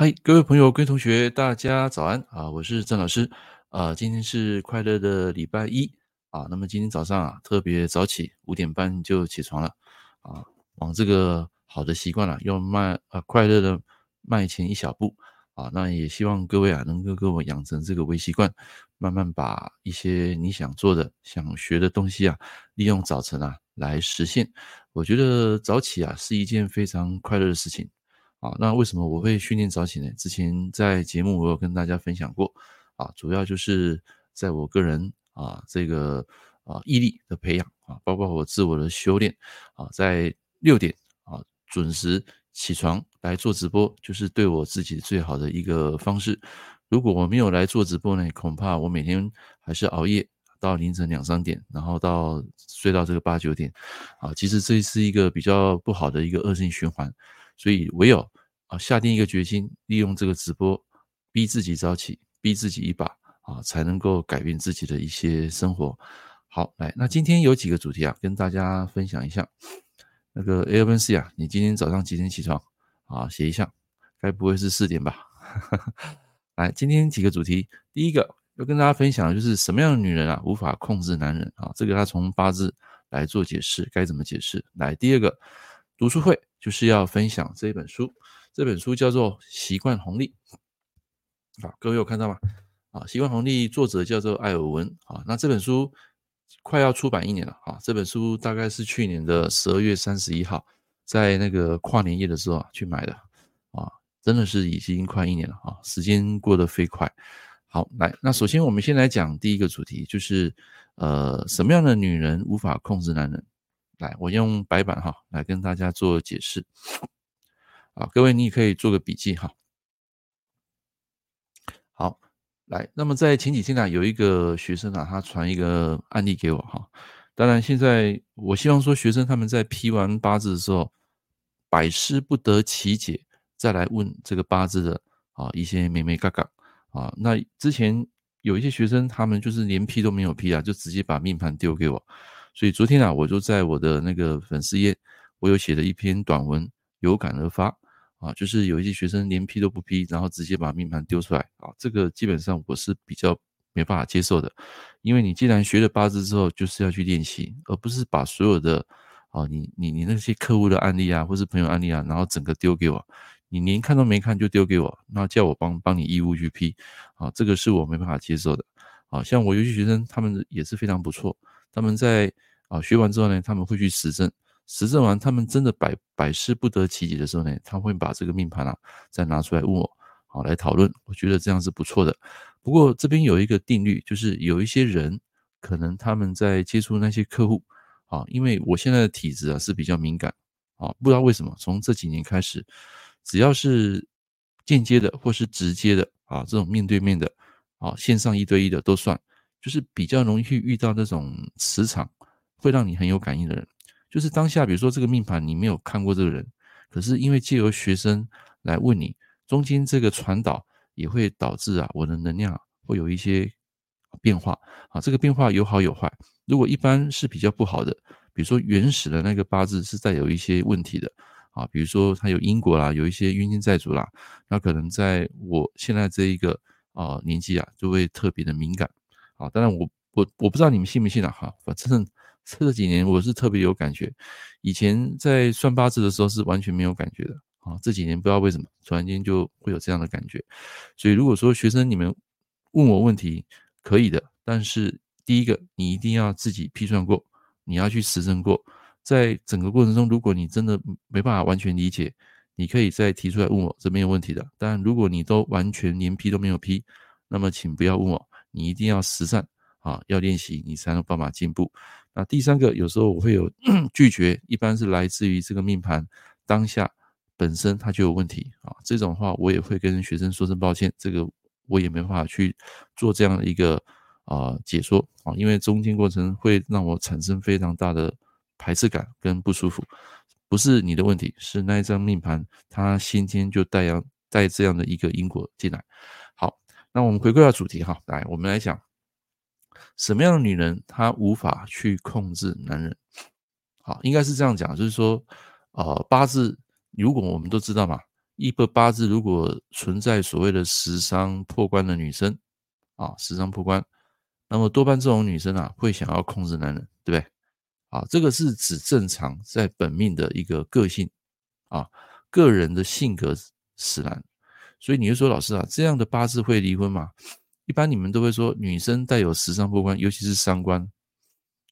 嗨，各位朋友、各位同学，大家早安啊！我是郑老师啊。今天是快乐的礼拜一啊。那么今天早上啊，特别早起，五点半就起床了啊，往这个好的习惯啊，要迈啊快乐的迈前一小步啊。那也希望各位啊，能够跟我养成这个微习惯，慢慢把一些你想做的、想学的东西啊，利用早晨啊来实现。我觉得早起啊是一件非常快乐的事情。啊，那为什么我会训练早起呢？之前在节目我有跟大家分享过，啊，主要就是在我个人啊这个啊毅力的培养啊，包括我自我的修炼啊，在六点啊准时起床来做直播，就是对我自己最好的一个方式。如果我没有来做直播呢，恐怕我每天还是熬夜到凌晨两三点，然后到睡到这个八九点，啊，其实这是一个比较不好的一个恶性循环。所以唯有啊下定一个决心，利用这个直播逼自己早起，逼自己一把啊，才能够改变自己的一些生活。好，来，那今天有几个主题啊，跟大家分享一下。那个 A、B、C 啊，你今天早上几点起床啊？写一下，该不会是四点吧？来，今天几个主题，第一个要跟大家分享的就是什么样的女人啊无法控制男人啊？这个他从八字来做解释，该怎么解释？来，第二个。读书会就是要分享这一本书，这本书叫做《习惯红利》。好，各位有看到吗？啊，《习惯红利》作者叫做艾尔文。啊，那这本书快要出版一年了。啊，这本书大概是去年的十二月三十一号，在那个跨年夜的时候啊去买的。啊，真的是已经快一年了。啊，时间过得飞快。好，来，那首先我们先来讲第一个主题，就是呃，什么样的女人无法控制男人？来，我用白板哈来跟大家做解释。啊，各位你也可以做个笔记哈。好，来，那么在前几天呢，有一个学生啊，他传一个案例给我哈。当然，现在我希望说，学生他们在批完八字的时候，百思不得其解，再来问这个八字的啊一些眉眉嘎嘎啊。那之前有一些学生，他们就是连批都没有批啊，就直接把命盘丢给我。所以昨天啊，我就在我的那个粉丝页，我有写了一篇短文，有感而发啊，就是有一些学生连批都不批，然后直接把命盘丢出来啊，这个基本上我是比较没办法接受的，因为你既然学了八字之后，就是要去练习，而不是把所有的啊，你你你那些客户的案例啊，或是朋友案例啊，然后整个丢给我，你连看都没看就丢给我，那叫我帮帮你义务去批啊，这个是我没办法接受的啊。像我有些学生，他们也是非常不错，他们在。啊，学完之后呢，他们会去实证，实证完，他们真的百百思不得其解的时候呢，他会把这个命盘啊再拿出来问我，好来讨论。我觉得这样是不错的。不过这边有一个定律，就是有一些人可能他们在接触那些客户啊，因为我现在的体质啊是比较敏感啊，不知道为什么，从这几年开始，只要是间接的或是直接的啊，这种面对面的啊，线上一对一的都算，就是比较容易去遇到那种磁场。会让你很有感应的人，就是当下，比如说这个命盘你没有看过这个人，可是因为借由学生来问你，中间这个传导也会导致啊，我的能量会有一些变化啊，这个变化有好有坏。如果一般是比较不好的，比如说原始的那个八字是带有一些问题的啊，比如说他有因果啦，有一些冤亲债主啦，那可能在我现在这一个啊年纪啊，就会特别的敏感啊。当然我我我不知道你们信不信啊，哈，反正。这几年我是特别有感觉，以前在算八字的时候是完全没有感觉的啊。这几年不知道为什么，突然间就会有这样的感觉。所以如果说学生你们问我问题可以的，但是第一个你一定要自己批算过，你要去实证过。在整个过程中，如果你真的没办法完全理解，你可以再提出来问我，这没有问题的。但如果你都完全连批都没有批，那么请不要问我，你一定要实战啊，要练习，你才能办法进步。那第三个，有时候我会有 拒绝，一般是来自于这个命盘当下本身它就有问题啊。这种话我也会跟学生说声抱歉，这个我也没办法去做这样的一个啊、解说啊，因为中间过程会让我产生非常大的排斥感跟不舒服。不是你的问题，是那一张命盘它先天就带样带这样的一个因果进来。好，那我们回归到主题哈，来我们来讲。什么样的女人她无法去控制男人？好，应该是这样讲，就是说，呃，八字如果我们都知道嘛，一个八字如果存在所谓的食伤破关的女生啊，食伤破关，那么多半这种女生啊会想要控制男人，对不对？啊，这个是指正常在本命的一个个性啊，个人的性格使然。所以你就说老师啊，这样的八字会离婚吗？一般你们都会说，女生带有时尚破关，尤其是三观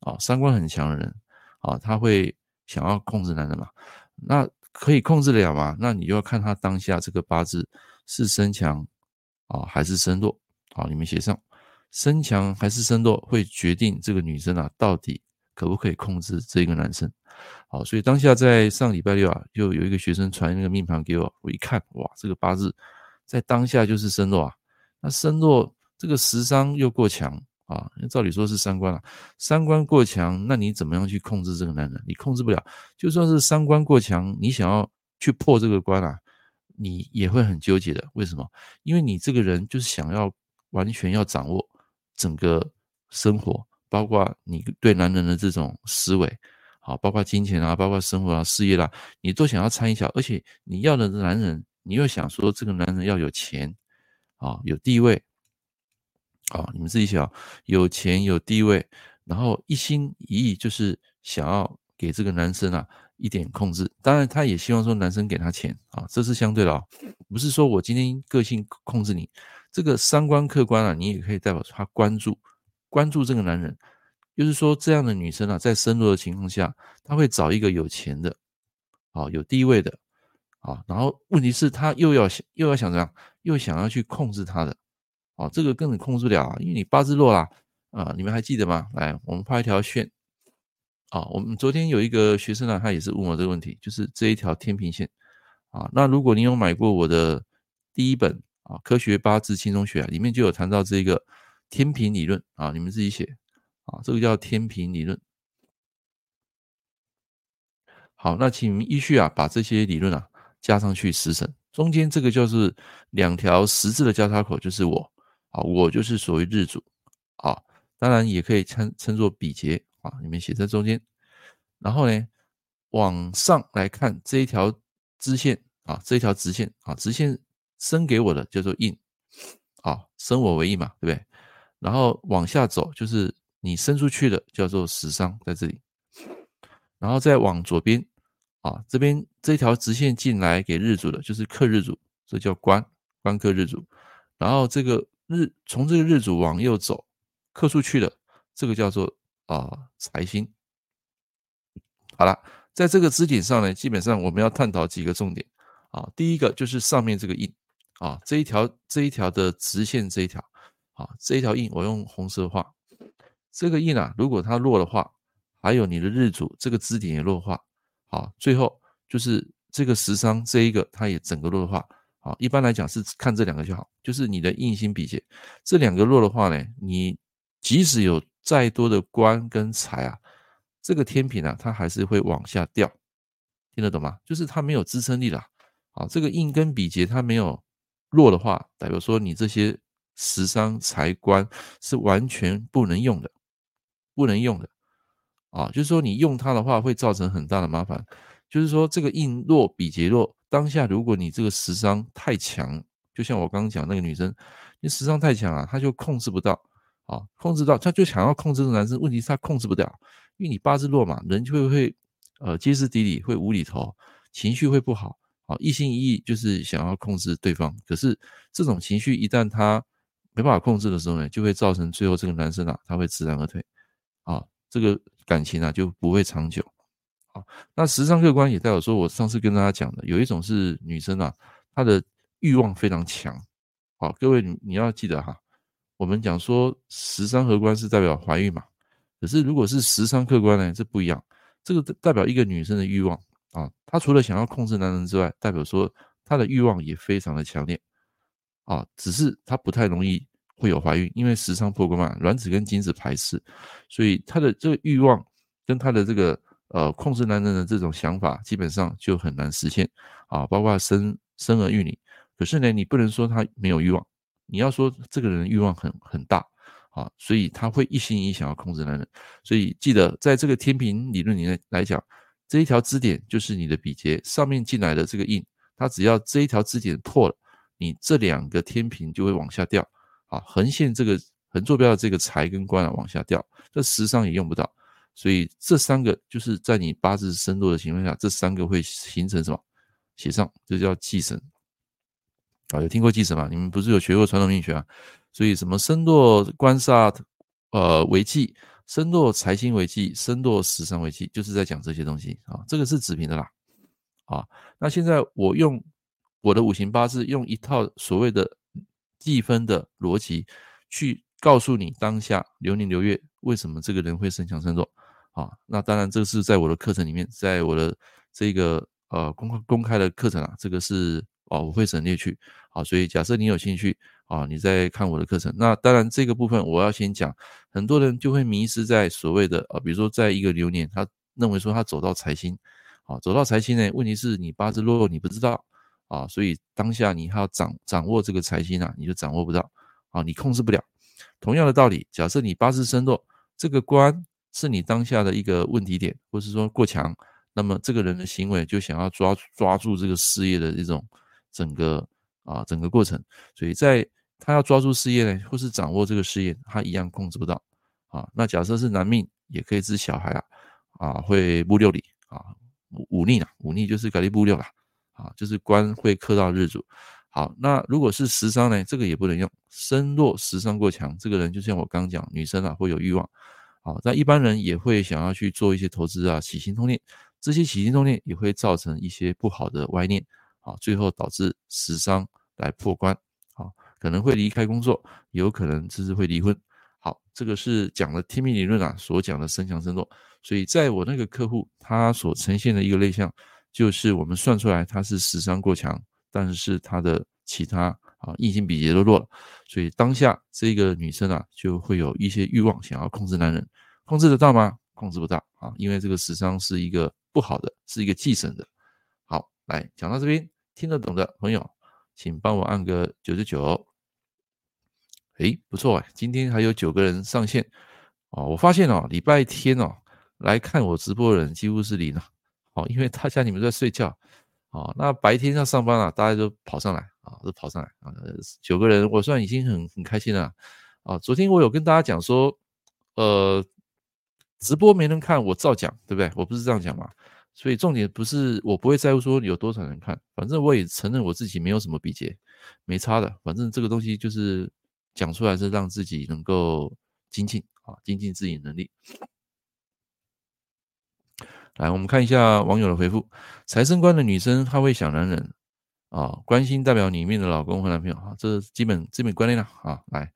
啊，三观很强的人啊，他会想要控制男人嘛？那可以控制得了吗？那你就要看他当下这个八字是身强啊还是身弱啊？你们写上身强还是身弱，会决定这个女生啊到底可不可以控制这个男生。好，所以当下在上礼拜六啊，就有一个学生传那个命盘给我，我一看，哇，这个八字。在当下就是身弱啊，那身弱这个食伤又过强啊，照理说是三观啊，三观过强，那你怎么样去控制这个男人？你控制不了，就算是三观过强，你想要去破这个关啊，你也会很纠结的。为什么？因为你这个人就是想要完全要掌握整个生活，包括你对男人的这种思维，好，包括金钱啊，包括生活啊、事业啦、啊，你都想要参与一下，而且你要的男人。你又想说这个男人要有钱啊，有地位啊，你们自己想，有钱有地位，然后一心一意就是想要给这个男生啊一点控制。当然，他也希望说男生给他钱啊，这是相对的啊，不是说我今天个性控制你。这个三观客观啊，你也可以代表他关注关注这个男人，就是说这样的女生啊，在身弱的情况下，她会找一个有钱的啊，有地位的。啊，然后问题是，他又要想，又要想怎样，又想要去控制他的，啊，这个根本控制不了，因为你八字弱啦，啊，你们还记得吗？来，我们画一条线，啊，我们昨天有一个学生呢，他也是问我这个问题，就是这一条天平线，啊，那如果你有买过我的第一本啊《科学八字轻松学》，里面就有谈到这个天平理论啊，你们自己写，啊，这个叫天平理论。好，那请依序啊，把这些理论啊。加上去十神，中间这个就是两条十字的交叉口，就是我啊，我就是属于日主啊，当然也可以称称作比劫啊，你们写在中间。然后呢，往上来看这一条支线啊，这一条直线啊，直线生给我的叫做印啊，生我为印嘛，对不对？然后往下走就是你伸出去的叫做食伤在这里，然后再往左边。啊，这边这条直线进来给日主的，就是克日主，这叫官，官克日主。然后这个日从这个日主往右走，克出去的，这个叫做啊财星。好了，在这个支点上呢，基本上我们要探讨几个重点啊。第一个就是上面这个印啊，这一条这一条的直线这一条啊，这一条印我用红色画。这个印啊，如果它弱的话，还有你的日主这个支点也弱化。好，最后就是这个食伤这一个，它也整个弱化啊，一般来讲是看这两个就好，就是你的印星比劫这两个弱的话呢，你即使有再多的官跟财啊，这个天平啊，它还是会往下掉，听得懂吗？就是它没有支撑力了。好，这个印跟比劫它没有弱的话，代表说你这些食伤财官是完全不能用的，不能用的。啊，就是说你用它的话会造成很大的麻烦。就是说这个硬弱比劫弱，当下如果你这个食伤太强，就像我刚刚讲那个女生，你食伤太强啊，她就控制不到啊，控制到她就想要控制这个男生，问题是她控制不了，因为你八字弱嘛，人就会会呃歇斯底里，会无厘头，情绪会不好啊，一心一意就是想要控制对方。可是这种情绪一旦他没办法控制的时候呢，就会造成最后这个男生啊，他会知难而退啊，这个。感情啊就不会长久，好，那食伤克官也代表说，我上次跟大家讲的，有一种是女生啊，她的欲望非常强，好，各位你你要记得哈，我们讲说食伤合官是代表怀孕嘛，可是如果是食伤克官呢，这不一样，这个代表一个女生的欲望啊，她除了想要控制男人之外，代表说她的欲望也非常的强烈，啊，只是她不太容易。会有怀孕，因为食伤破关嘛，卵子跟精子排斥，所以他的这个欲望跟他的这个呃控制男人的这种想法，基本上就很难实现啊。包括生生儿育女，可是呢，你不能说他没有欲望，你要说这个人欲望很很大啊，所以他会一心一意想要控制男人。所以记得在这个天平理论里面来讲，这一条支点就是你的比劫上面进来的这个印，它只要这一条支点破了，你这两个天平就会往下掉啊，横线这个横坐标的这个财跟官啊往下掉，这食伤也用不到，所以这三个就是在你八字身弱的情况下，这三个会形成什么？写上，这叫忌神啊，有听过忌神吗？你们不是有学过传统命学啊？所以什么身弱官煞呃为忌，身弱财星为忌，身弱食伤为忌，就是在讲这些东西啊。这个是子平的啦啊。那现在我用我的五行八字，用一套所谓的计分的逻辑去告诉你当下流年流月为什么这个人会身强身弱啊。那当然，这是在我的课程里面，在我的这个。呃，公公开的课程啊，这个是哦，我会省略去。好，所以假设你有兴趣啊，你在看我的课程。那当然这个部分我要先讲，很多人就会迷失在所谓的啊，比如说在一个流年，他认为说他走到财星，啊，走到财星呢，问题是你八字弱，你不知道啊，所以当下你还要掌掌握这个财星啊，你就掌握不到啊，你控制不了。同样的道理，假设你八字身弱，这个官是你当下的一个问题点，或是说过强。那么这个人的行为就想要抓抓住这个事业的这种整个啊整个过程，所以在他要抓住事业呢，或是掌握这个事业，他一样控制不到啊。那假设是男命，也可以是小孩啊啊会木六里啊忤逆啊忤逆就是改立木六啦啊，就是官会克到日主。好，那如果是食伤呢，这个也不能用，身弱食伤过强，这个人就像我刚讲，女生啊会有欲望啊，但一般人也会想要去做一些投资啊，起心动念。这些起心动念也会造成一些不好的歪念，啊，最后导致食伤来破关，啊，可能会离开工作，有可能就是会离婚。好，这个是讲了天命理论啊所讲的身强身弱，所以在我那个客户他所呈现的一个类象，就是我们算出来他是食伤过强，但是他的其他啊印星比劫都弱了，所以当下这个女生啊就会有一些欲望想要控制男人，控制得到吗？控制不到啊，因为这个时伤是一个。不好的是一个忌神的。好，来讲到这边，听得懂的朋友，请帮我按个九九九。诶，不错哎，今天还有九个人上线哦。我发现哦，礼拜天哦来看我直播的人几乎是零了哦，因为大家你们在睡觉哦。那白天要上班了，大家都跑上来啊，都跑上来啊。九个人，我算已经很很开心了啊。昨天我有跟大家讲说，呃。直播没人看，我照讲，对不对？我不是这样讲嘛，所以重点不是我不会在乎说有多少人看，反正我也承认我自己没有什么比劫，没差的。反正这个东西就是讲出来是让自己能够精进啊，精进自己能力。来，我们看一下网友的回复：财生官的女生她会想男人啊，关心代表里面的老公和男朋友啊，这是基本基本观念了啊。来，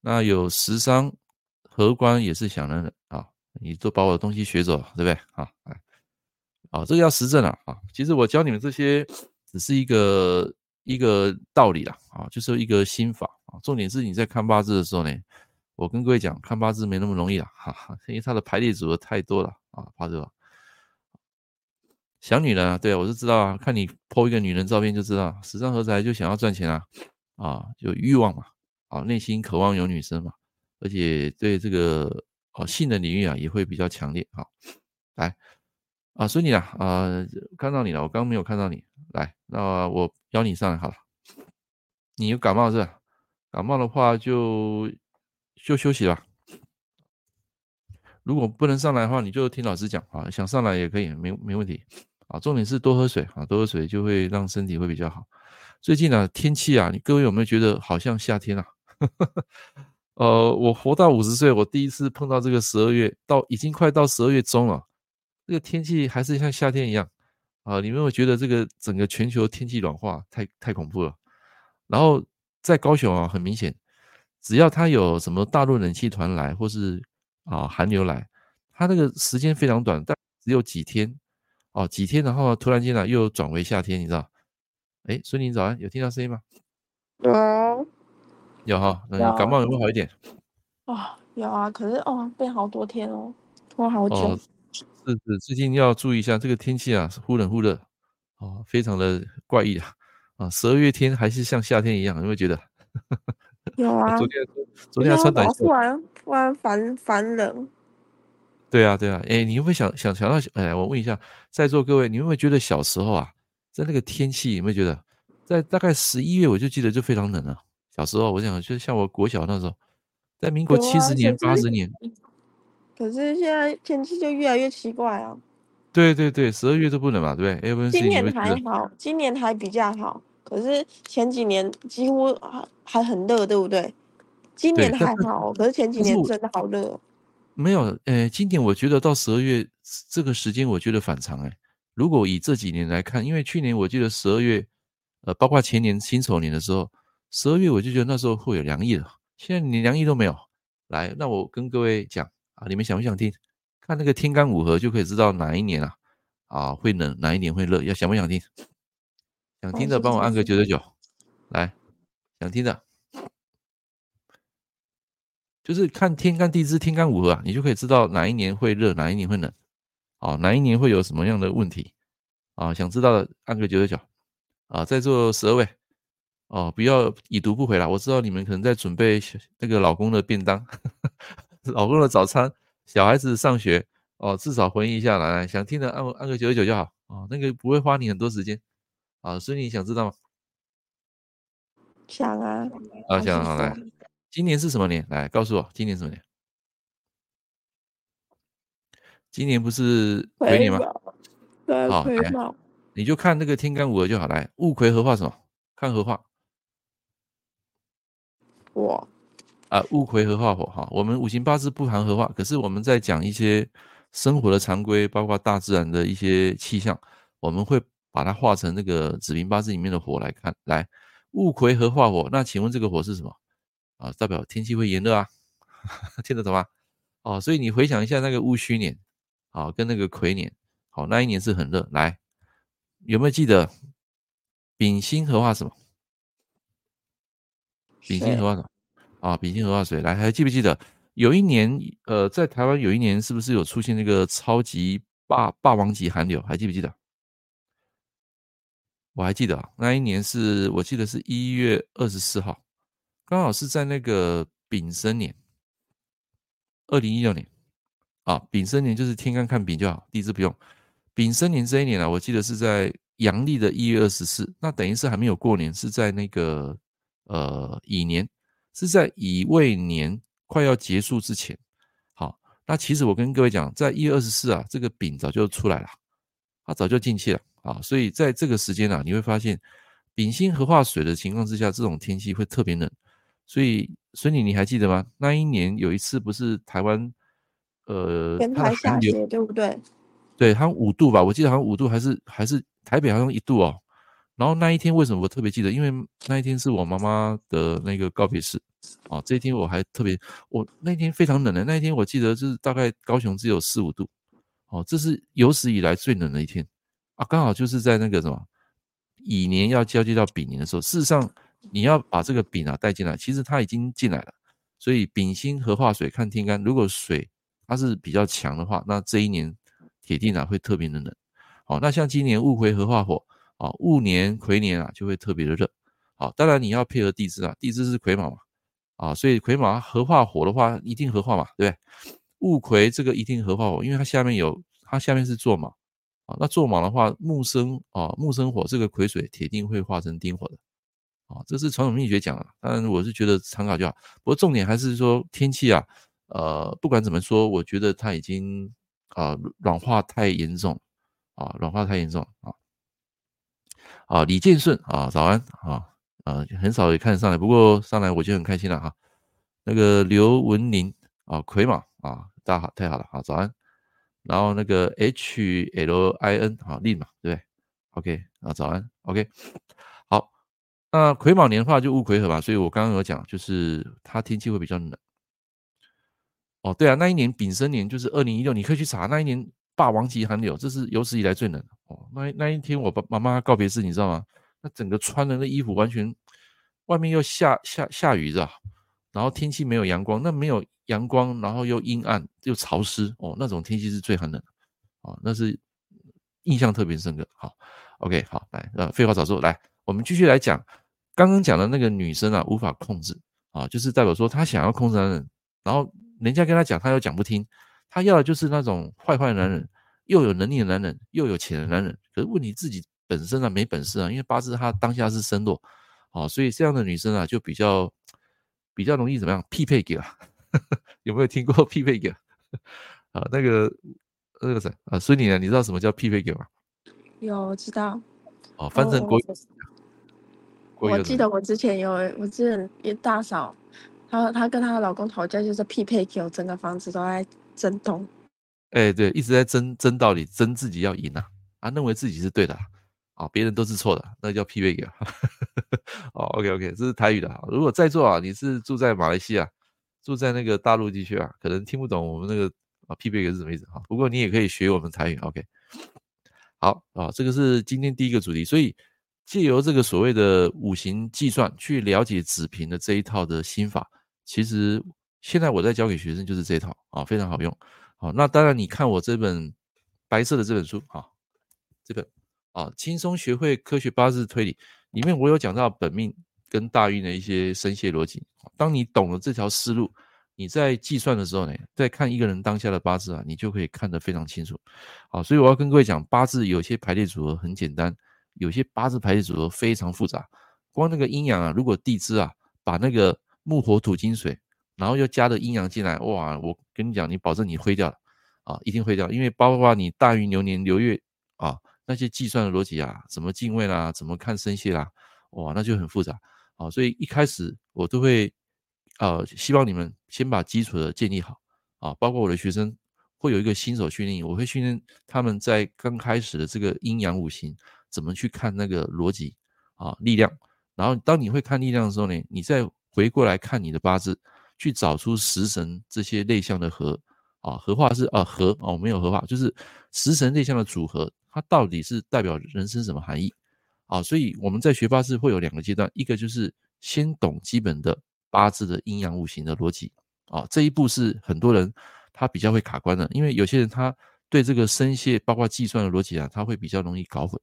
那有食伤合官也是想男人啊。你都把我的东西学走，对不对？啊，来，啊，这个要实证了啊。其实我教你们这些只是一个一个道理啦，啊，就是一个心法啊。重点是你在看八字的时候呢，我跟各位讲，看八字没那么容易啦，哈哈，因为它的排列组合太多了啊，怕这个。想女人啊，对啊，我就知道啊，看你 po 一个女人照片就知道，时尚合财就想要赚钱啊，啊，有欲望嘛，啊，内心渴望有女生嘛，而且对这个。哦，性的领域啊也会比较强烈。啊，来啊，所以你啊，啊，看到你了，我刚没有看到你。来，那我邀你上来好了。你有感冒是吧？感冒的话就就休息吧。如果不能上来的话，你就听老师讲啊。想上来也可以，没没问题。啊，重点是多喝水啊，多喝水就会让身体会比较好。最近呢，天气啊，你各位有没有觉得好像夏天啊？呃，我活到五十岁，我第一次碰到这个十二月，到已经快到十二月中了，这个天气还是像夏天一样啊！你们有觉得这个整个全球天气暖化太太恐怖了。然后在高雄啊，很明显，只要它有什么大陆冷气团来，或是啊寒流来，它那个时间非常短，但只有几天哦，几天，然后突然间呢又转为夏天，你知道？哎，孙宁早安，有听到声音吗？有。有哈，那你感冒有没有好一点？哦，有啊，可是哦，变好多天哦，拖好久。哦，是是，最近要注意一下这个天气啊，忽冷忽热，哦，非常的怪异啊，啊，十二月天还是像夏天一样，有没有觉得？有啊，昨天昨天还穿短袖，突然突然烦烦冷。对啊对啊，哎，你会不会想想想到？哎，我问一下，在座各位，你会不会觉得小时候啊，在那个天气有没有觉得，在大概十一月我就记得就非常冷了。小时候我想，就像我国小那时候，在民国七十年、八十年。可是现在天气就越来越奇怪啊。对对对，十二月都不冷嘛，对不对？欸、今年还好，今年还比较好。可是前几年几乎还还很热，对不对？今年还好，可是前几年真的好热。没有，呃，今年我觉得到十二月这个时间，我觉得反常哎。如果以这几年来看，因为去年我记得十二月，呃，包括前年辛丑年的时候，十二月我就觉得那时候会有凉意了。现在连凉意都没有。来，那我跟各位讲啊，你们想不想听？看那个天干五合就可以知道哪一年啊啊会冷，哪一年会热。要想不想听？想听的帮我按个九九九。来，想听的。就是看天干地支、天干五合啊，你就可以知道哪一年会热，哪一年会冷，哦，哪一年会有什么样的问题啊？想知道的按个九九九啊，在座十二位哦，不要已读不回了。我知道你们可能在准备那个老公的便当、老公的早餐、小孩子上学哦，至少回忆一下来，想听的按按个九九九就好哦，那个不会花你很多时间啊，所以你想知道吗？想啊，啊想好来。今年是什么年？来告诉我，今年什么年？今年不是癸年吗？对，癸卯。你就看那个天干五合就好。来，戊癸合化什么？看合化。我啊，戊癸合化火哈。我们五行八字不含合化，可是我们在讲一些生活的常规，包括大自然的一些气象，我们会把它化成那个子平八字里面的火来看。来，戊癸合化火，那请问这个火是什么？啊，代表天气会炎热啊，听得懂吗？哦，所以你回想一下那个戊戌年，啊，跟那个癸年，好，那一年是很热。来，有没有记得丙辛合化什么？丙辛合化什么？啊，丙辛合化水。来，还记不记得有一年，呃，在台湾有一年是不是有出现那个超级霸霸王级寒流？还记不记得？我还记得啊，那一年是我记得是一月二十四号。刚好是在那个丙申年，二零一六年啊，丙申年就是天干看丙就好，地支不用。丙申年这一年啊，我记得是在阳历的一月二十四，那等于是还没有过年，是在那个呃乙年，是在乙未年快要结束之前。好，那其实我跟各位讲，在一月二十四啊，这个丙早就出来了，它早就进气了啊，所以在这个时间啊，你会发现丙辛合化水的情况之下，这种天气会特别冷。所以，孙女，你还记得吗？那一年有一次不是台湾，呃，全台下雪，对不对？对，好像五度吧，我记得好像五度，还是还是台北好像一度哦。然后那一天为什么我特别记得？因为那一天是我妈妈的那个告别式哦。这一天我还特别，我那天非常冷的，那一天我记得就是大概高雄只有四五度哦，这是有史以来最冷的一天啊，刚好就是在那个什么乙年要交接到丙年的时候，事实上。你要把这个丙啊带进来，其实它已经进来了，所以丙辛合化水看天干，如果水它是比较强的话，那这一年铁定啊会特别的冷。好，那像今年戊癸合化火啊，戊年癸年啊就会特别的热。好，当然你要配合地支啊，地支是癸卯嘛，啊，所以癸卯合化火的话一定合化嘛，对不对？戊癸这个一定合化火，因为它下面有它下面是坐卯啊，那坐卯的话木生啊木生火，这个癸水铁定会化成丁火的。啊，这是传统秘诀讲的，当然我是觉得参考就好。不过重点还是说天气啊，呃，不管怎么说，我觉得它已经啊软化太严重啊，软化太严重啊。啊，李建顺啊，早安啊，呃，很少也看得上来，不过上来我就很开心了哈。那个刘文宁啊，癸卯啊，大家好，太好了，好早安。然后那个 H L I N 啊，立嘛，对不对？OK 啊，早安，OK 好。那癸卯年的话就戊癸合吧，所以我刚刚有讲，就是它天气会比较冷。哦，对啊，那一年丙申年就是二零一六，你可以去查那一年霸王级寒流，这是有史以来最冷。哦，那那一天我爸妈妈告别式，你知道吗？那整个穿的那衣服完全，外面又下下下雨知道，然后天气没有阳光，那没有阳光，然后又阴暗又潮湿，哦，那种天气是最寒冷的。哦，那是印象特别深刻。好，OK，好，来，呃，废话少说，来，我们继续来讲。刚刚讲的那个女生啊，无法控制啊，就是代表说她想要控制男人，然后人家跟她讲，她又讲不听，她要的就是那种坏坏的男人，又有能力的男人，又有钱的男人。可是问题自己本身啊没本事啊，因为八字她当下是身弱，啊，所以这样的女生啊就比较比较容易怎么样匹配给啊？有没有听过 匹配给啊？那个那个谁啊？孙女呢，你知道什么叫匹配给吗？有，我知道。哦，翻成国语。我记得我之前有，我之前一大嫂，她她跟她老公吵架，就是匹配给我，整个房子都在震动。哎、欸，对，一直在争争道理，争自己要赢啊，啊，认为自己是对的，啊，啊别人都是错的，那叫匹配给。哦，OK OK，这是台语的。如果在座啊，你是住在马来西亚，住在那个大陆地区啊，可能听不懂我们那个啊匹配给是什么意思哈。不过你也可以学我们台语，OK。好啊，这个是今天第一个主题，所以。借由这个所谓的五行计算去了解子平的这一套的心法，其实现在我在教给学生就是这一套啊，非常好用。好，那当然你看我这本白色的这本书啊，这本啊轻松学会科学八字推理里面，我有讲到本命跟大运的一些生泄逻辑。当你懂了这条思路，你在计算的时候呢，在看一个人当下的八字啊，你就可以看得非常清楚。好，所以我要跟各位讲，八字有些排列组合很简单。有些八字排列组合非常复杂，光那个阴阳啊，如果地支啊把那个木火土金水，然后又加了阴阳进来，哇！我跟你讲，你保证你灰掉了啊，一定灰掉，因为包括你大运流年流月啊那些计算的逻辑啊，怎么进位啦，怎么看生泄啦，哇，那就很复杂啊。所以一开始我都会呃希望你们先把基础的建立好啊，包括我的学生会有一个新手训练营，我会训练他们在刚开始的这个阴阳五行。怎么去看那个逻辑啊力量？然后当你会看力量的时候呢，你再回过来看你的八字，去找出食神这些内向的合啊合化是啊合哦没有合化，就是食神内向的组合，它到底是代表人生什么含义啊？所以我们在学八字会有两个阶段，一个就是先懂基本的八字的阴阳五行的逻辑啊，这一步是很多人他比较会卡关的，因为有些人他对这个生泄包括计算的逻辑啊，他会比较容易搞混。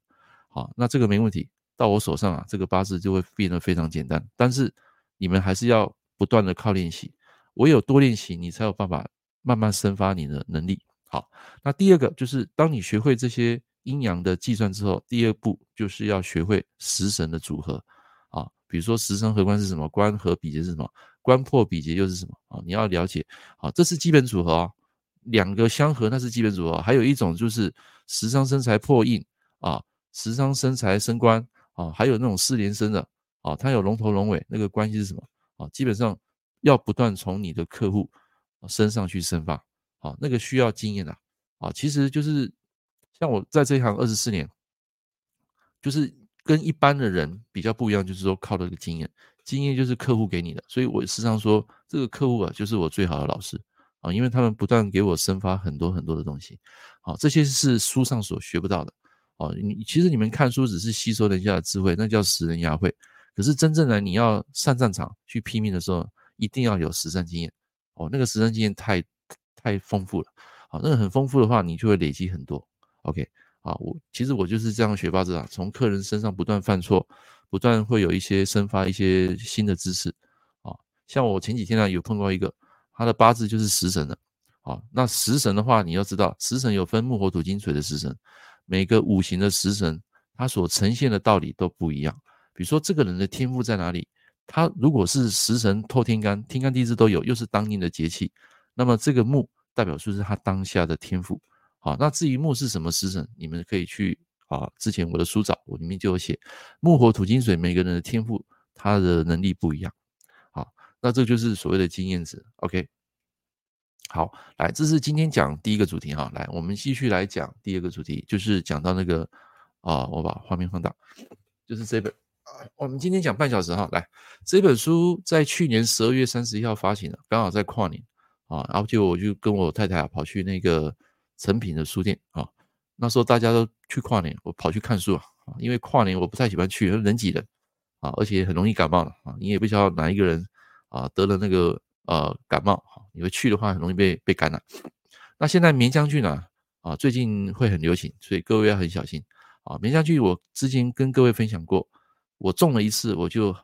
好，那这个没问题，到我手上啊，这个八字就会变得非常简单。但是你们还是要不断的靠练习，唯有多练习，你才有办法慢慢生发你的能力。好，那第二个就是当你学会这些阴阳的计算之后，第二步就是要学会食神的组合啊，比如说食神合官是什么，官合比劫是什么，官破比劫又是什么啊？你要了解，啊，这是基本组合啊，两个相合那是基本组合，还有一种就是食伤生财破印啊。食伤生财生官啊，还有那种四连生的啊，它有龙头龙尾，那个关系是什么啊？基本上要不断从你的客户身上去生发啊，那个需要经验的啊。其实就是像我在这一行二十四年，就是跟一般的人比较不一样，就是说靠这个经验，经验就是客户给你的，所以我时常说这个客户啊，就是我最好的老师啊，因为他们不断给我生发很多很多的东西，好，这些是书上所学不到的。哦，你其实你们看书只是吸收人家的智慧，那叫拾人牙慧。可是真正的你要上战场去拼命的时候，一定要有实战经验。哦，那个实战经验太太丰富了。好，那个很丰富的话，你就会累积很多。OK，啊，我其实我就是这样学八字啊，从客人身上不断犯错，不断会有一些生发一些新的知识。啊，像我前几天呢有碰到一个，他的八字就是食神的。啊，那食神的话，你要知道，食神有分木火土金水的食神。每个五行的食神，它所呈现的道理都不一样。比如说，这个人的天赋在哪里？他如果是食神透天干，天干地支都有，又是当令的节气，那么这个木代表就是他当下的天赋。好，那至于木是什么时辰，你们可以去啊，之前我的书找，我里面就有写木火土金水，每个人的天赋，他的能力不一样。好，那这就是所谓的经验值。OK。好，来，这是今天讲第一个主题哈。来，我们继续来讲第二个主题，就是讲到那个啊，我把画面放大，就是这本。我们今天讲半小时哈。来，这本书在去年十二月三十一号发行的，刚好在跨年啊。然后就我就跟我太太啊跑去那个成品的书店啊。那时候大家都去跨年，我跑去看书啊。因为跨年我不太喜欢去，人挤人啊，而且很容易感冒的啊。你也不知道哪一个人啊得了那个呃感冒。你会去的话，很容易被被感染。那现在绵羊菌呢？啊，最近会很流行，所以各位要很小心啊。绵羊菌我之前跟各位分享过，我中了一次我就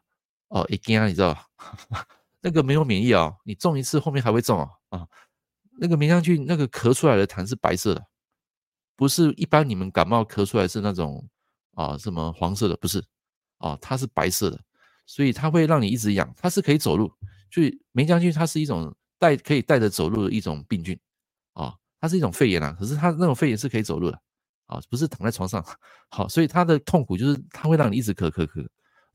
哦一惊，你知道吧？那个没有免疫啊，你中一次后面还会中啊啊。那个绵羊菌那个咳出来的痰是白色的，不是一般你们感冒咳出来是那种啊，什么黄色的不是啊，它是白色的，所以它会让你一直痒，它是可以走路，所以霉浆菌它是一种带可以带着走路的一种病菌啊，它是一种肺炎啊，可是它那种肺炎是可以走路的啊，不是躺在床上好，所以它的痛苦就是它会让你一直咳咳咳，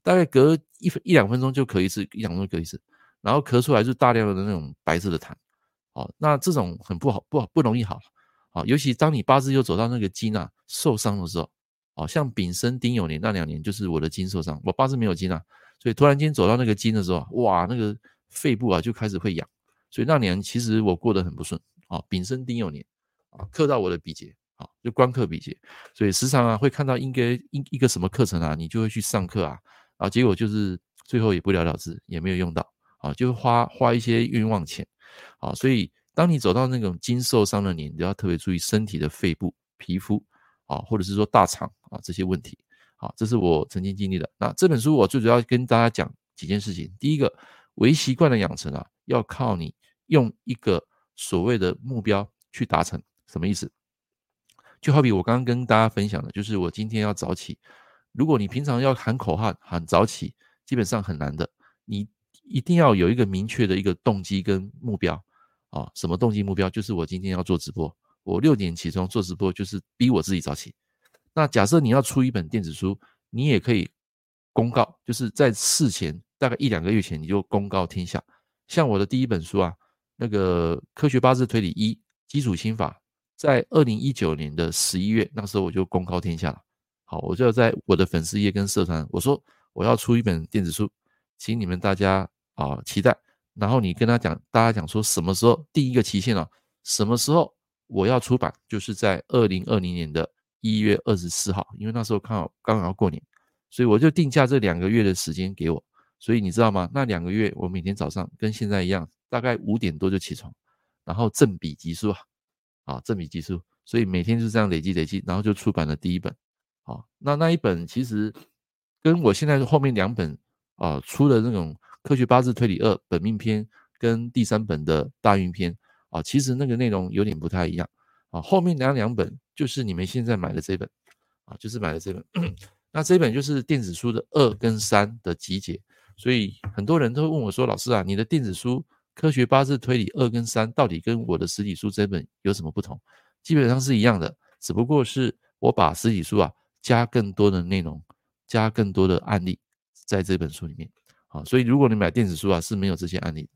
大概隔一分一两分钟就咳一次，一两分钟咳一次，然后咳出来就是大量的那种白色的痰，哦，那这种很不好，不好不容易好。啊，尤其当你八字又走到那个金啊受伤的时候，啊，像丙申丁酉年那两年就是我的金受伤，我八字没有金啊，所以突然间走到那个金的时候，哇，那个肺部啊就开始会痒，所以那年其实我过得很不顺啊。丙申丁酉年啊，克到我的比劫啊，就官克比劫，所以时常啊会看到应该一一个什么课程啊，你就会去上课啊，啊，结果就是最后也不了了之，也没有用到啊，就花花一些冤枉钱啊，所以。当你走到那种金受伤的年，你要特别注意身体的肺部、皮肤啊，或者是说大肠啊这些问题。好，这是我曾经经历的。那这本书我最主要跟大家讲几件事情。第一个，微习惯的养成啊，要靠你用一个所谓的目标去达成。什么意思？就好比我刚刚跟大家分享的，就是我今天要早起。如果你平常要喊口号喊早起，基本上很难的。你一定要有一个明确的一个动机跟目标。啊，什么动机目标？就是我今天要做直播，我六点起床做直播，就是逼我自己早起。那假设你要出一本电子书，你也可以公告，就是在事前大概一两个月前，你就公告天下。像我的第一本书啊，那个科学八字推理一基础心法，在二零一九年的十一月，那时候我就公告天下了。好，我就在我的粉丝页跟社团，我说我要出一本电子书，请你们大家啊期待。然后你跟他讲，大家讲说什么时候第一个期限啊？什么时候我要出版？就是在二零二零年的一月二十四号，因为那时候刚好刚好要过年，所以我就定价这两个月的时间给我。所以你知道吗？那两个月我每天早上跟现在一样，大概五点多就起床，然后正笔疾书啊，啊正笔疾书，所以每天就这样累积累积，然后就出版了第一本。好，那那一本其实跟我现在后面两本啊出的那种。科学八字推理二本命篇跟第三本的大运篇啊，其实那个内容有点不太一样啊。后面两两本就是你们现在买的这本啊，就是买的这本。那这本就是电子书的二跟三的集结，所以很多人都会问我说：“老师啊，你的电子书科学八字推理二跟三到底跟我的实体书这本有什么不同？”基本上是一样的，只不过是我把实体书啊加更多的内容，加更多的案例在这本书里面。啊，所以如果你买电子书啊，是没有这些案例的。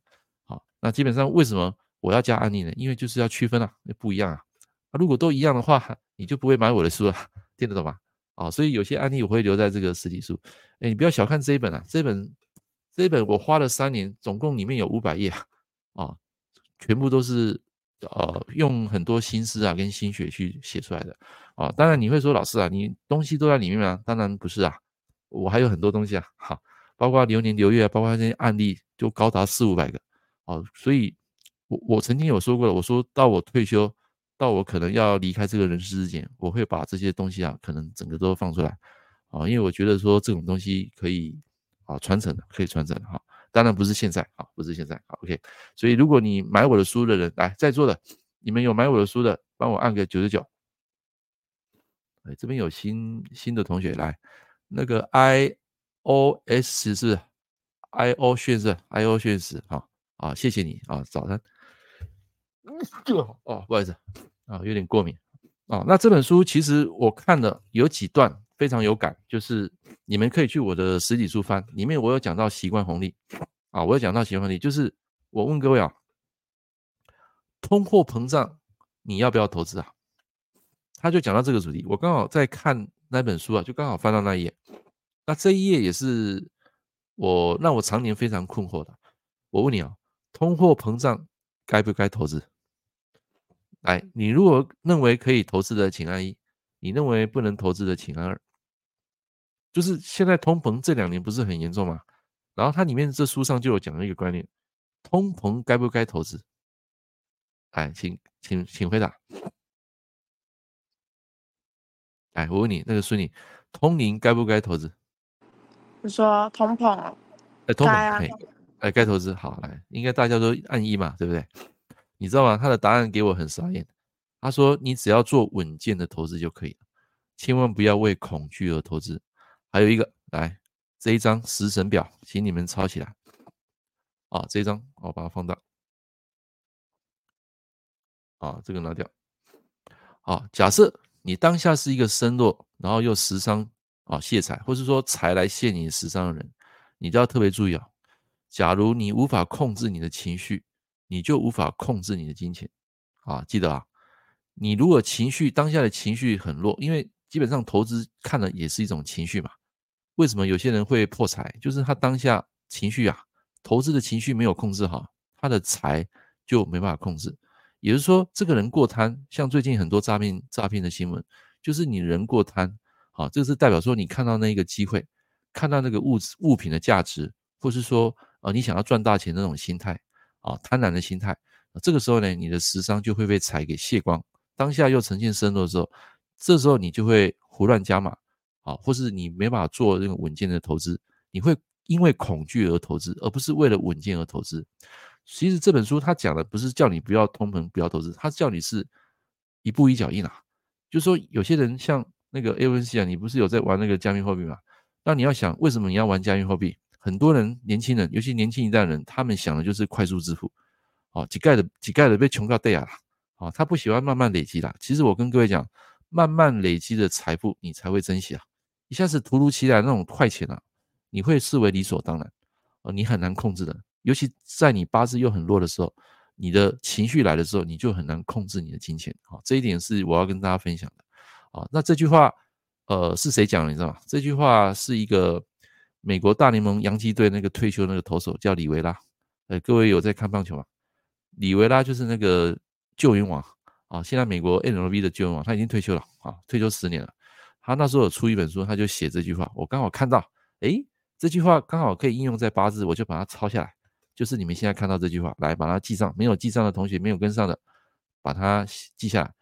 好，那基本上为什么我要加案例呢？因为就是要区分啊，不一样啊。如果都一样的话，你就不会买我的书了，听得懂吗？啊，所以有些案例我会留在这个实体书。哎，你不要小看这一本啊，这本这一本我花了三年，总共里面有五百页啊，啊，全部都是呃用很多心思啊跟心血去写出来的啊。当然你会说老师啊，你东西都在里面吗？当然不是啊，我还有很多东西啊，好。包括流年流月，包括这些案例，就高达四五百个，哦，所以我我曾经有说过了，我说到我退休，到我可能要离开这个人世之前，我会把这些东西啊，可能整个都放出来，啊，因为我觉得说这种东西可以啊传承的，可以传承的哈，当然不是现在啊，不是现在，OK，所以如果你买我的书的人，来在座的，你们有买我的书的，帮我按个九十九，哎，这边有新新的同学来，那个 I。O S 是 I O 炫是 I O 炫是啊啊，谢谢你啊，早餐。哦，不好意思啊，有点过敏啊。那这本书其实我看了有几段非常有感，就是你们可以去我的实体书翻，里面我有讲到习惯红利啊，我有讲到习惯红利，就是我问各位啊，通货膨胀你要不要投资啊？他就讲到这个主题，我刚好在看那本书啊，就刚好翻到那一页。那这一页也是我让我常年非常困惑的。我问你啊，通货膨胀该不该投资？来，你如果认为可以投资的，请按一；你认为不能投资的，请按二。就是现在通膨这两年不是很严重吗？然后它里面这书上就有讲了一个观念：通膨该不该投资？哎，请请请回答。哎，我问你，那个孙女，通灵该不该投资？你说通膨，哎、欸，通膨，哎、啊，该、欸、投资，好来，应该大家都按一嘛，对不对？你知道吗？他的答案给我很傻眼，他说你只要做稳健的投资就可以了，千万不要为恐惧而投资。还有一个，来这一张食神表，请你们抄起来。啊，这一张我把它放大。啊，这个拿掉。啊，假设你当下是一个身弱，然后又食伤啊泄财，或是说财来泄你食伤的人，你都要特别注意啊。假如你无法控制你的情绪，你就无法控制你的金钱。啊，记得啊，你如果情绪当下的情绪很弱，因为基本上投资看的也是一种情绪嘛。为什么有些人会破财？就是他当下情绪啊，投资的情绪没有控制好，他的财就没办法控制。也就是说，这个人过贪，像最近很多诈骗诈骗的新闻，就是你人过贪，啊，这是代表说你看到那个机会，看到那个物物品的价值，或是说啊，你想要赚大钱那种心态，啊，贪婪的心态，这个时候呢，你的食伤就会被财给卸光，当下又呈现身弱的时候，这时候你就会胡乱加码，啊，或是你没办法做这个稳健的投资，你会因为恐惧而投资，而不是为了稳健而投资。其实这本书他讲的不是叫你不要通膨、不要投资，他叫你是一步一脚印啊。就是说，有些人像那个 A 文 C 啊，你不是有在玩那个加密货币吗？那你要想，为什么你要玩加密货币？很多人年轻人，尤其年轻一代人，他们想的就是快速致富。哦，几盖的几盖的被穷到掉牙了。哦，他不喜欢慢慢累积啦。其实我跟各位讲，慢慢累积的财富，你才会珍惜啊。一下子突如其来那种快钱啊，你会视为理所当然，哦，你很难控制的。尤其在你八字又很弱的时候，你的情绪来的时候，你就很难控制你的金钱。好，这一点是我要跟大家分享的。啊，那这句话，呃，是谁讲的？你知道吗？这句话是一个美国大联盟洋基队那个退休那个投手叫李维拉。呃，各位有在看棒球吗？李维拉就是那个救援王啊，现在美国 MLB 的救援王，他已经退休了啊，退休十年了。他那时候有出一本书，他就写这句话，我刚好看到，诶，这句话刚好可以应用在八字，我就把它抄下来。就是你们现在看到这句话，来把它记上。没有记上的同学，没有跟上的，把它记下来。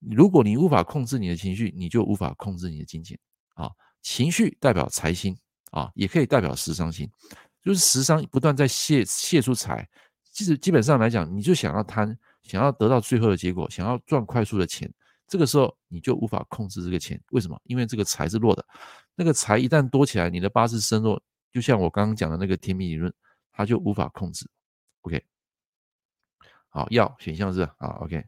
如果你无法控制你的情绪，你就无法控制你的金钱啊。情绪代表财星啊，也可以代表食伤星，就是食伤不断在泄泄出财。其实基本上来讲，你就想要贪，想要得到最后的结果，想要赚快速的钱，这个时候你就无法控制这个钱。为什么？因为这个财是弱的，那个财一旦多起来，你的八字身弱，就像我刚刚讲的那个天命理论。它就无法控制，OK，好，要选项是啊，OK，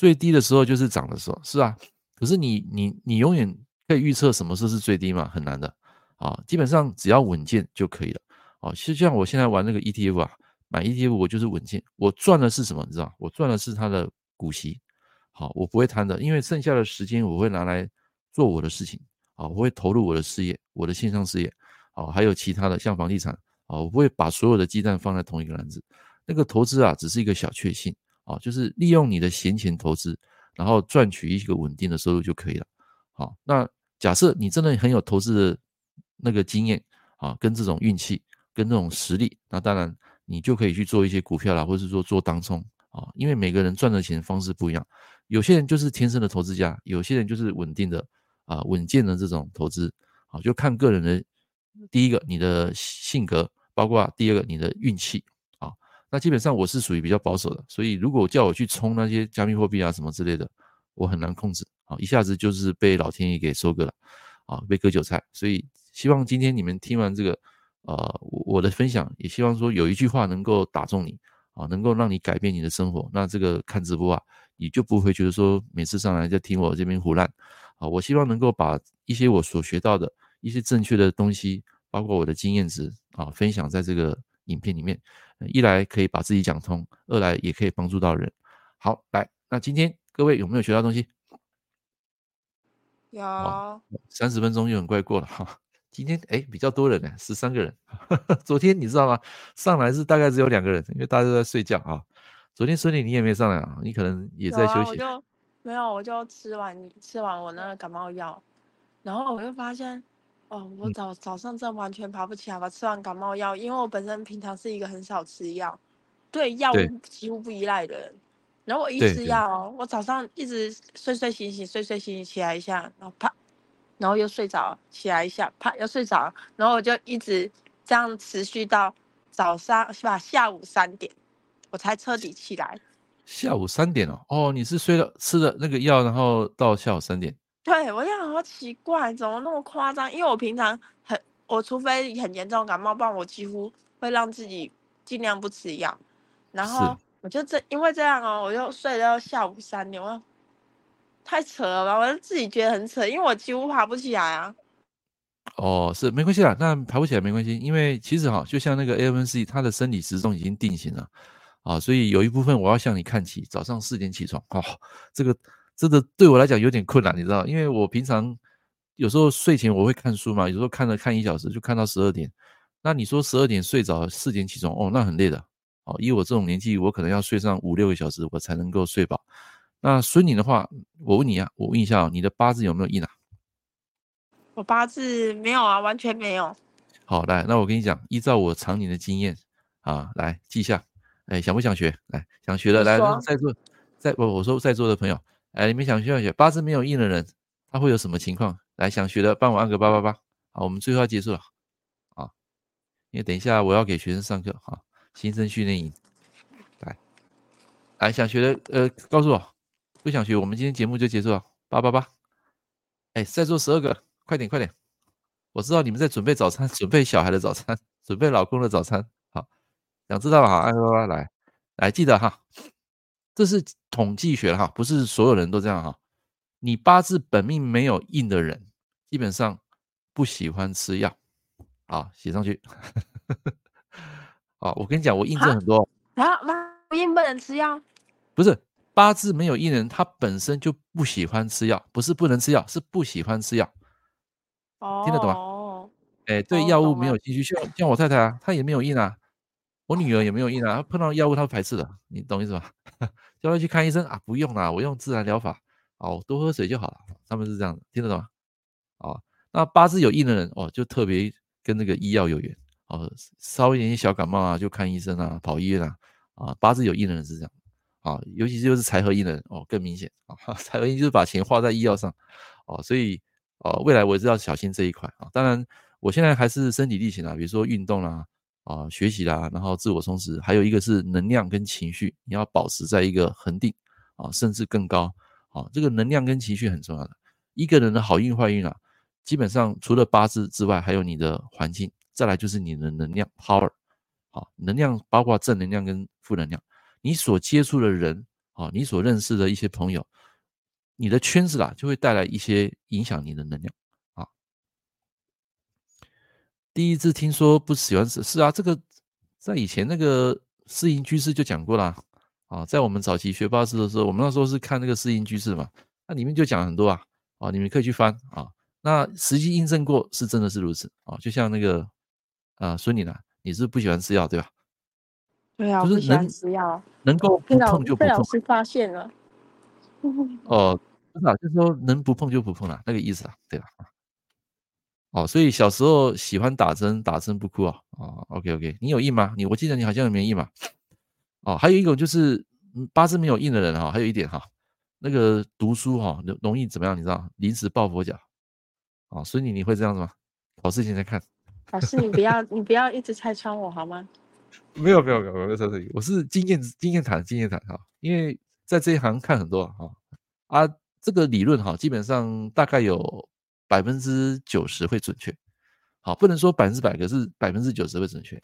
最低的时候就是涨的时候，是啊，可是你你你永远可以预测什么时候是最低吗？很难的啊，基本上只要稳健就可以了啊。其实像我现在玩那个 ETF 啊，买 ETF 我就是稳健，我赚的是什么？你知道，我赚的是它的股息，好，我不会贪的，因为剩下的时间我会拿来做我的事情啊，我会投入我的事业，我的线上事业，啊，还有其他的像房地产。啊，我不会把所有的鸡蛋放在同一个篮子。那个投资啊，只是一个小确幸啊，就是利用你的闲钱投资，然后赚取一个稳定的收入就可以了。好，那假设你真的很有投资的那个经验啊，跟这种运气，跟这种实力，那当然你就可以去做一些股票啦，或者是说做当冲啊，因为每个人赚的钱方式不一样，有些人就是天生的投资家，有些人就是稳定的啊，稳健的这种投资啊，就看个人的第一个你的性格。包括第二个，你的运气，那基本上我是属于比较保守的，所以如果叫我去冲那些加密货币啊什么之类的，我很难控制啊，一下子就是被老天爷给收割了啊，被割韭菜。所以希望今天你们听完这个呃我的分享，也希望说有一句话能够打中你啊，能够让你改变你的生活。那这个看直播啊，你就不会觉得说每次上来就听我这边胡乱啊。我希望能够把一些我所学到的一些正确的东西。包括我的经验值啊，分享在这个影片里面，一来可以把自己讲通，二来也可以帮助到人。好，来，那今天各位有没有学到东西？有，三十分钟就很快过了哈。今天哎比较多人呢，十三个人。昨天你知道吗？上来是大概只有两个人，因为大家都在睡觉啊。昨天孙女你也没上来啊，你可能也在休息。我就没有，我就吃完吃完我那个感冒药，然后我就发现。哦，我早早上真的完全爬不起来吧？吃完感冒药，因为我本身平常是一个很少吃药，对药物几乎不依赖的人。然后我一吃药，我早上一直睡睡醒醒，睡睡醒醒起来一下，然后啪，然后又睡着，起来一下，啪，又睡着，然后我就一直这样持续到早上是吧？下午三点，我才彻底起来。下午三点哦，哦，你是睡了吃了那个药，然后到下午三点。对，我想好奇怪，怎么那么夸张？因为我平常很，我除非很严重感冒，不然我几乎会让自己尽量不吃药。然后我就这，因为这样哦，我就睡到下午三点，我太扯了吧？我就自己觉得很扯，因为我几乎爬不起来啊。哦，是没关系啦，那爬不起来没关系，因为其实哈，就像那个 A M C，它的生理时钟已经定型了啊，所以有一部分我要向你看齐，早上四点起床哦，这个。这个对我来讲有点困难，你知道，因为我平常有时候睡前我会看书嘛，有时候看了看一小时就看到十二点。那你说十二点睡着，四点起床，哦，那很累的。哦，以我这种年纪，我可能要睡上五六个小时，我才能够睡饱。那孙宁的话，我问你啊，我问一下，你的八字有没有印啊？我八字没有啊，完全没有。好，来，那我跟你讲，依照我常年的经验啊，来记下。哎，想不想学？来，想学的来，在座，在我我说在座的朋友。哎，你们想学学八字没有印的人，他会有什么情况？来，想学的帮我按个八八八。好，我们最后要结束了。啊，因为等一下我要给学生上课。哈，新生训练营。来，来想学的，呃，告诉我，不想学，我们今天节目就结束了。八八八。哎，在座十二个，快点快点！我知道你们在准备早餐，准备小孩的早餐，准备老公的早餐。好，想知道哈，按八八八来，来记得哈。这是统计学哈，不是所有人都这样哈。你八字本命没有印的人，基本上不喜欢吃药。好，写上去。好，我跟你讲，我印证很多。啊，不印不能吃药？不是，八字没有印人，他本身就不喜欢吃药，不是不能吃药，是不喜欢吃药。哦，听得懂吗？哦，哎，对药物没有兴趣，像像我太太啊，她也没有印啊。我女儿也没有印啊，她碰到药物她排斥的，你懂意思吧？叫她去看医生啊，不用啦，我用自然疗法，哦，多喝水就好了。他们是这样的，听得懂吗？哦，那八字有印的人哦，就特别跟那个医药有缘哦，稍微有点小感冒啊，就看医生啊，跑医院啊，啊，八字有印的人是这样啊，尤其就是财合印的人哦，更明显啊，财合印就是把钱花在医药上哦，所以哦，未来我也是要小心这一块啊。当然，我现在还是身体力行啊，比如说运动啦。啊，啊学习啦，然后自我充实，还有一个是能量跟情绪，你要保持在一个恒定啊，甚至更高啊。这个能量跟情绪很重要的。一个人的好运坏运啊，基本上除了八字之外，还有你的环境，再来就是你的能量 power 啊，能量包括正能量跟负能量。你所接触的人啊，你所认识的一些朋友，你的圈子啦，就会带来一些影响你的能量。第一次听说不喜欢吃，是啊，这个在以前那个世营居士就讲过啦。啊，在我们早期学八字的时候，我们那时候是看那个世营居士嘛，那里面就讲很多啊，啊，你们可以去翻啊，那实际印证过是真的是如此啊，就像那个啊孙女呢，你是不喜欢吃药对吧？对啊，就是不喜欢吃药，能够不碰就不碰。被老师发现了，哦，真的啊，就是说能不碰就不碰了，那个意思啊，对吧？哦，所以小时候喜欢打针，打针不哭啊。哦，OK OK，你有印吗？你我记得你好像有没印嘛。哦，还有一种就是八字没有印的人哈，还有一点哈，那个读书哈容易怎么样？你知道，临时抱佛脚。哦，所以你你会这样子吗？考试前再看。老师，你不要你不要一直拆穿我好吗？没有没有没有没有在这里，我是经验经验谈经验谈哈，因为在这一行看很多哈啊，这个理论哈，基本上大概有。百分之九十会准确，好，不能说百分之百，可是百分之九十会准确。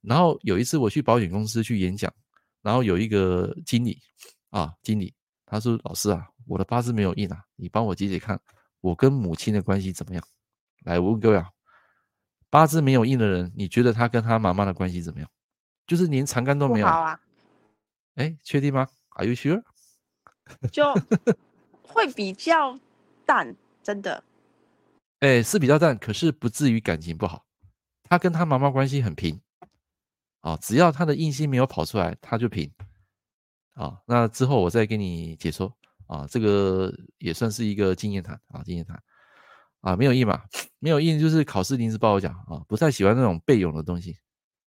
然后有一次我去保险公司去演讲，然后有一个经理啊，经理他说：“老师啊，我的八字没有印啊，你帮我解解看，我跟母亲的关系怎么样？”来，我问各位啊，八字没有印的人，你觉得他跟他妈妈的关系怎么样？就是连长干都没有啊？哎，确定吗？Are you sure？就 会比较淡，真的。哎，是比较淡，可是不至于感情不好。他跟他妈妈关系很平，啊，只要他的印星没有跑出来，他就平。啊，那之后我再给你解说。啊，这个也算是一个经验谈啊，经验谈。啊，没有印嘛，没有印就是考试临时抱佛脚啊，不太喜欢那种备用的东西。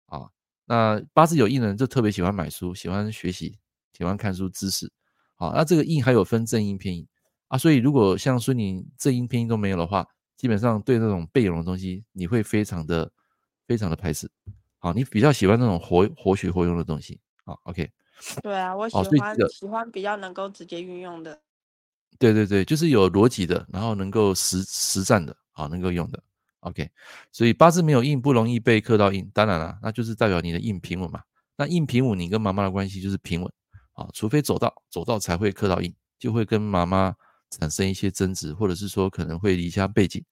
啊，那八字有印的人就特别喜欢买书，喜欢学习，喜欢看书知识。啊，那这个印还有分正印偏印啊，所以如果像说你正印偏印都没有的话。基本上对那种背用的东西，你会非常的非常的排斥。好，你比较喜欢那种活活学活用的东西。好，OK。对啊，我喜欢、哦、喜欢比较能够直接运用的。对对对，就是有逻辑的，然后能够实实战的，好，能够用的。OK，所以八字没有印不容易被刻到印，当然了，那就是代表你的印平稳嘛。那印平稳，你跟妈妈的关系就是平稳啊，除非走到走到才会刻到印，就会跟妈妈产生一些争执，或者是说可能会离家背景。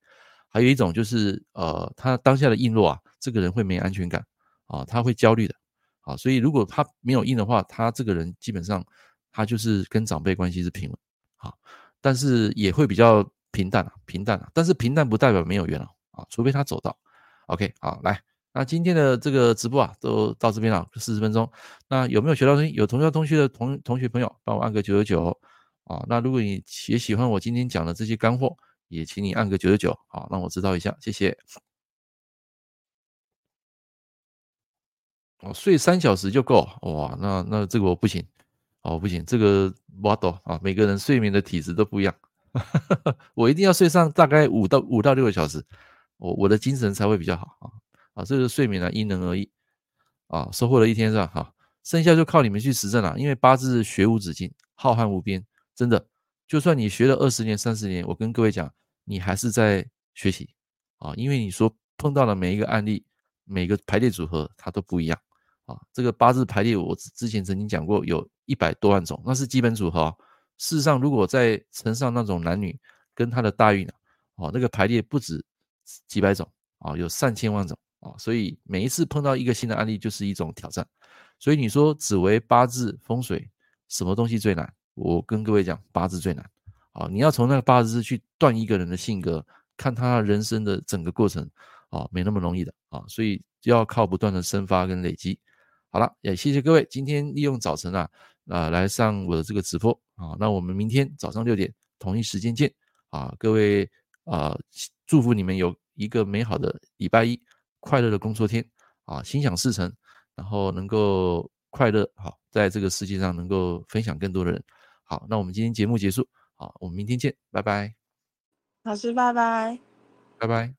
还有一种就是呃，他当下的硬弱啊，这个人会没安全感啊，他会焦虑的啊。所以如果他没有硬的话，他这个人基本上他就是跟长辈关系是平稳啊，但是也会比较平淡啊，平淡啊。但是平淡不代表没有缘啊。除非他走到，OK，好，来，那今天的这个直播啊，都到这边了，四十分钟。那有没有学到东西？有同学同学的同同学朋友，帮我按个九九九啊。那如果你也喜欢我今天讲的这些干货，也请你按个九九九，好，让我知道一下，谢谢。哦，睡三小时就够，哇，那那这个我不行，哦，不行，这个我懂啊，每个人睡眠的体质都不一样，我一定要睡上大概五到五到六个小时。我我的精神才会比较好啊啊，这个睡眠呢因人而异啊，收获了一天是吧？好，剩下就靠你们去实证了，因为八字学无止境，浩瀚无边，真的，就算你学了二十年、三十年，我跟各位讲，你还是在学习啊，因为你说碰到的每一个案例，每个排列组合它都不一样啊。这个八字排列我之前曾经讲过，有一百多万种，那是基本组合。事实上，如果再乘上那种男女跟他的大运啊，那个排列不止。几百种啊，有上千万种啊，所以每一次碰到一个新的案例就是一种挑战。所以你说紫微八字风水什么东西最难？我跟各位讲，八字最难啊！你要从那个八字去断一个人的性格，看他人生的整个过程啊，没那么容易的啊，所以就要靠不断的生发跟累积。好了，也谢谢各位今天利用早晨啊啊来上我的这个直播啊，那我们明天早上六点同一时间见啊，各位。啊，祝福你们有一个美好的礼拜一，快乐的工作天啊，心想事成，然后能够快乐好，在这个世界上能够分享更多的人。好，那我们今天节目结束，好，我们明天见，拜拜。老师，拜拜，拜拜。